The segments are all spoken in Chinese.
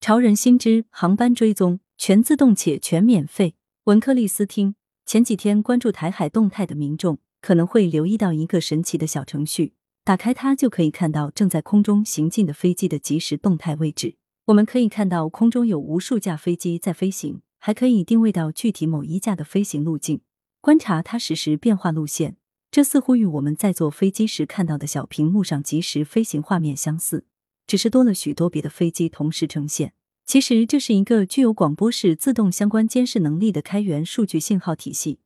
潮人新知航班追踪全自动且全免费。文克利斯汀，前几天关注台海动态的民众可能会留意到一个神奇的小程序，打开它就可以看到正在空中行进的飞机的即时动态位置。我们可以看到空中有无数架飞机在飞行，还可以定位到具体某一架的飞行路径，观察它实时变化路线。这似乎与我们在坐飞机时看到的小屏幕上即时飞行画面相似，只是多了许多别的飞机同时呈现。其实这是一个具有广播式自动相关监视能力的开源数据信号体系，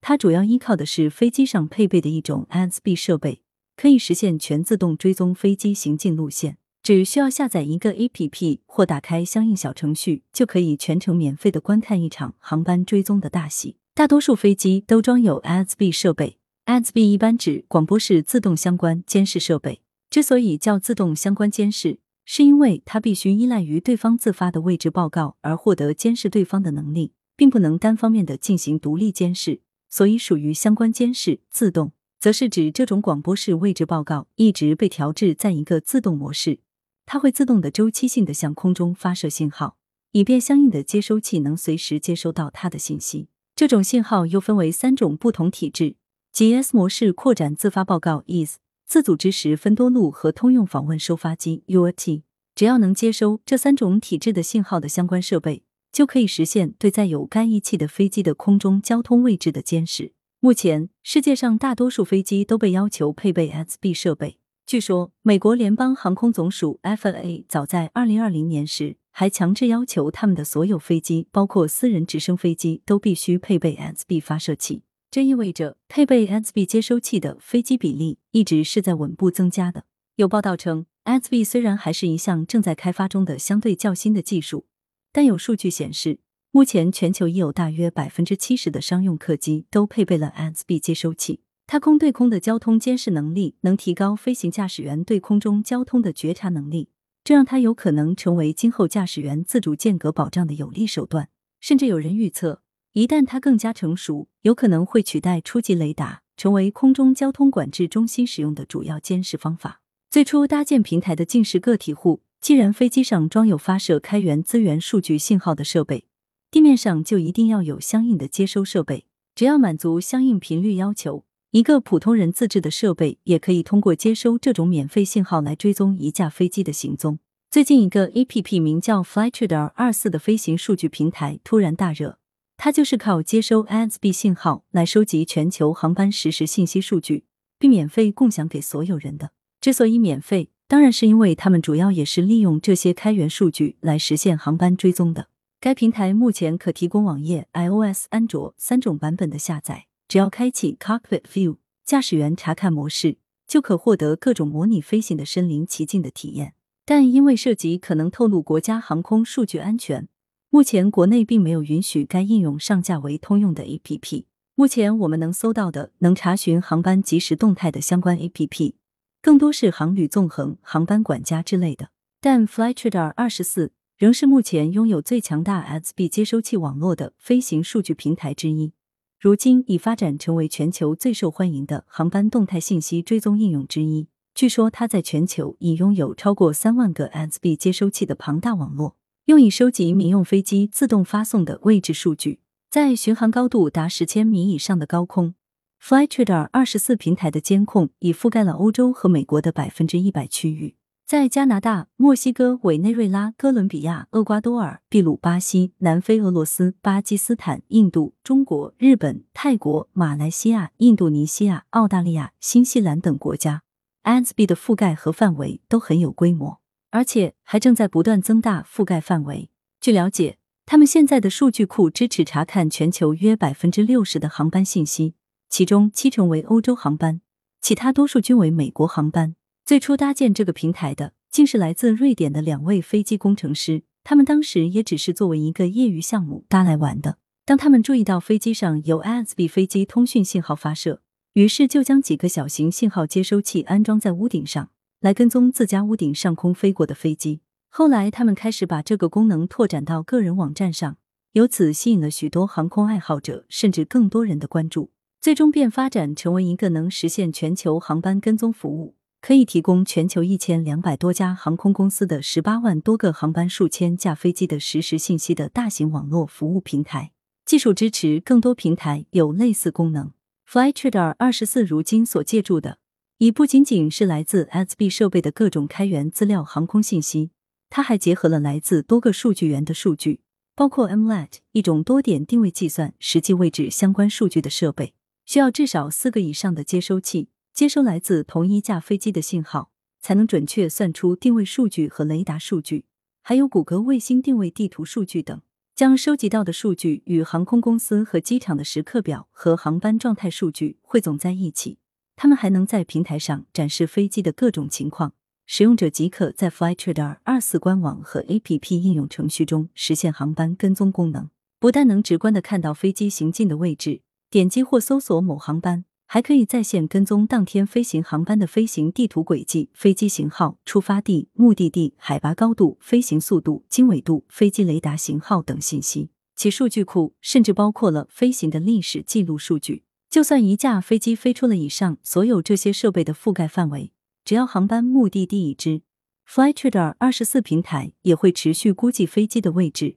它主要依靠的是飞机上配备的一种 ANSB 设备，可以实现全自动追踪飞机行进路线。只需要下载一个 APP 或打开相应小程序，就可以全程免费的观看一场航班追踪的大戏。大多数飞机都装有 ANSB 设备。ANSB 一般指广播式自动相关监视设备。之所以叫自动相关监视，是因为它必须依赖于对方自发的位置报告而获得监视对方的能力，并不能单方面的进行独立监视，所以属于相关监视。自动则是指这种广播式位置报告一直被调制在一个自动模式，它会自动的周期性的向空中发射信号，以便相应的接收器能随时接收到它的信息。这种信号又分为三种不同体制。G S 模式扩展自发报告 is 自组织时分多路和通用访问收发机 （UAT），只要能接收这三种体制的信号的相关设备，就可以实现对载有该仪器的飞机的空中交通位置的监视。目前，世界上大多数飞机都被要求配备 SB 设备。据说，美国联邦航空总署 FAA 早在二零二零年时，还强制要求他们的所有飞机，包括私人直升飞机，都必须配备 SB 发射器。这意味着配备 SB 接收器的飞机比例一直是在稳步增加的。有报道称，SB 虽然还是一项正在开发中的相对较新的技术，但有数据显示，目前全球已有大约百分之七十的商用客机都配备了 SB 接收器。它空对空的交通监视能力能提高飞行驾驶员对空中交通的觉察能力，这让它有可能成为今后驾驶员自主间隔保障的有力手段。甚至有人预测。一旦它更加成熟，有可能会取代初级雷达，成为空中交通管制中心使用的主要监视方法。最初搭建平台的竟是个体户，既然飞机上装有发射开源资源数据信号的设备，地面上就一定要有相应的接收设备。只要满足相应频率要求，一个普通人自制的设备也可以通过接收这种免费信号来追踪一架飞机的行踪。最近，一个 A P P 名叫 Flightradar 二四的飞行数据平台突然大热。它就是靠接收 ASB 信号来收集全球航班实时信息数据，并免费共享给所有人的。之所以免费，当然是因为他们主要也是利用这些开源数据来实现航班追踪的。该平台目前可提供网页、iOS、安卓三种版本的下载。只要开启 Cockpit View 驾驶员查看模式，就可获得各种模拟飞行的身临其境的体验。但因为涉及可能透露国家航空数据安全。目前国内并没有允许该应用上架为通用的 A P P。目前我们能搜到的能查询航班即时动态的相关 A P P，更多是航旅纵横、航班管家之类的。但 Flightradar 二十四仍是目前拥有最强大 S B 接收器网络的飞行数据平台之一，如今已发展成为全球最受欢迎的航班动态信息追踪应用之一。据说它在全球已拥有超过三万个 S B 接收器的庞大网络。用以收集民用飞机自动发送的位置数据，在巡航高度达十千米以上的高空，Flightradar 二十四平台的监控已覆盖了欧洲和美国的百分之一百区域。在加拿大、墨西哥、委内瑞拉、哥伦比亚、厄瓜多尔、秘鲁、巴西、南非、俄罗斯、巴基斯坦、印度、中国、日本、泰国、马来西亚、印度尼西亚、澳大利亚、新西兰等国家，ANSB 的覆盖和范围都很有规模。而且还正在不断增大覆盖范围。据了解，他们现在的数据库支持查看全球约百分之六十的航班信息，其中七成为欧洲航班，其他多数均为美国航班。最初搭建这个平台的，竟是来自瑞典的两位飞机工程师，他们当时也只是作为一个业余项目搭来玩的。当他们注意到飞机上有 ASB 飞机通讯信号发射，于是就将几个小型信号接收器安装在屋顶上。来跟踪自家屋顶上空飞过的飞机。后来，他们开始把这个功能拓展到个人网站上，由此吸引了许多航空爱好者，甚至更多人的关注。最终，便发展成为一个能实现全球航班跟踪服务，可以提供全球一千两百多家航空公司的十八万多个航班、数千架飞机的实时信息的大型网络服务平台。技术支持更多平台有类似功能。Flytrader 二十四如今所借助的，已不仅仅是来自 SB 设备的各种开源资料航空信息，它还结合了来自多个数据源的数据，包括 MLAT 一种多点定位计算实际位置相关数据的设备，需要至少四个以上的接收器。接收来自同一架飞机的信号，才能准确算出定位数据和雷达数据，还有谷歌卫星定位地图数据等。将收集到的数据与航空公司和机场的时刻表和航班状态数据汇总在一起。他们还能在平台上展示飞机的各种情况，使用者即可在 Flytrader 二四官网和 APP 应用程序中实现航班跟踪功能。不但能直观的看到飞机行进的位置，点击或搜索某航班。还可以在线跟踪当天飞行航班的飞行地图轨迹、飞机型号、出发地、目的地、海拔高度、飞行速度、经纬度、飞机雷达型号等信息。其数据库甚至包括了飞行的历史记录数据。就算一架飞机飞出了以上所有这些设备的覆盖范围，只要航班目的地已知，Flytrader 二十四平台也会持续估计飞机的位置，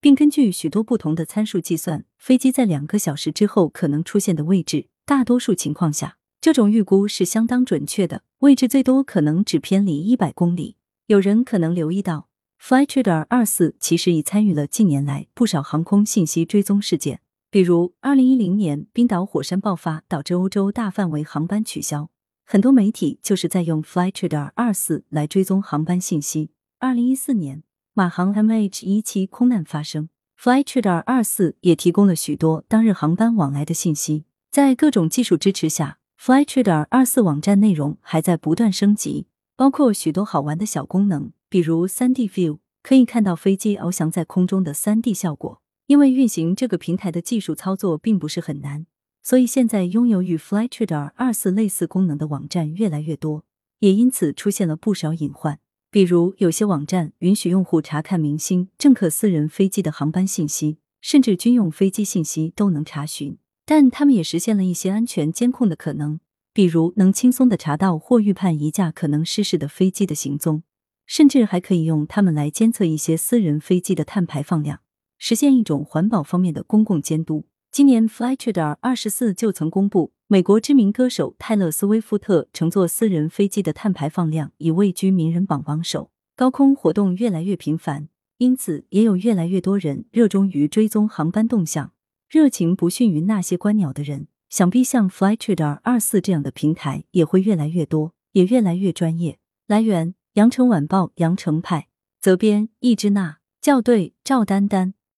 并根据许多不同的参数计算飞机在两个小时之后可能出现的位置。大多数情况下，这种预估是相当准确的，位置最多可能只偏离一百公里。有人可能留意到，Flytrader 二四其实已参与了近年来不少航空信息追踪事件，比如二零一零年冰岛火山爆发导致欧洲大范围航班取消，很多媒体就是在用 Flytrader 二四来追踪航班信息。二零一四年马航 MH 一七空难发生，Flytrader 二四也提供了许多当日航班往来的信息。在各种技术支持下，Flytrader 二四网站内容还在不断升级，包括许多好玩的小功能，比如三 D View，可以看到飞机翱翔在空中的三 D 效果。因为运行这个平台的技术操作并不是很难，所以现在拥有与 Flytrader 二四类似功能的网站越来越多，也因此出现了不少隐患。比如，有些网站允许用户查看明星、政客私人飞机的航班信息，甚至军用飞机信息都能查询。但他们也实现了一些安全监控的可能，比如能轻松的查到或预判一架可能失事的飞机的行踪，甚至还可以用它们来监测一些私人飞机的碳排放量，实现一种环保方面的公共监督。今年 Flytrader 二十四就曾公布，美国知名歌手泰勒·斯威夫特乘坐私人飞机的碳排放量已位居名人榜榜首。高空活动越来越频繁，因此也有越来越多人热衷于追踪航班动向。热情不逊于那些观鸟的人，想必像 Flytrader 二四这样的平台也会越来越多，也越来越专业。来源：羊城晚报羊城派，责编：易之娜，校对：赵丹丹。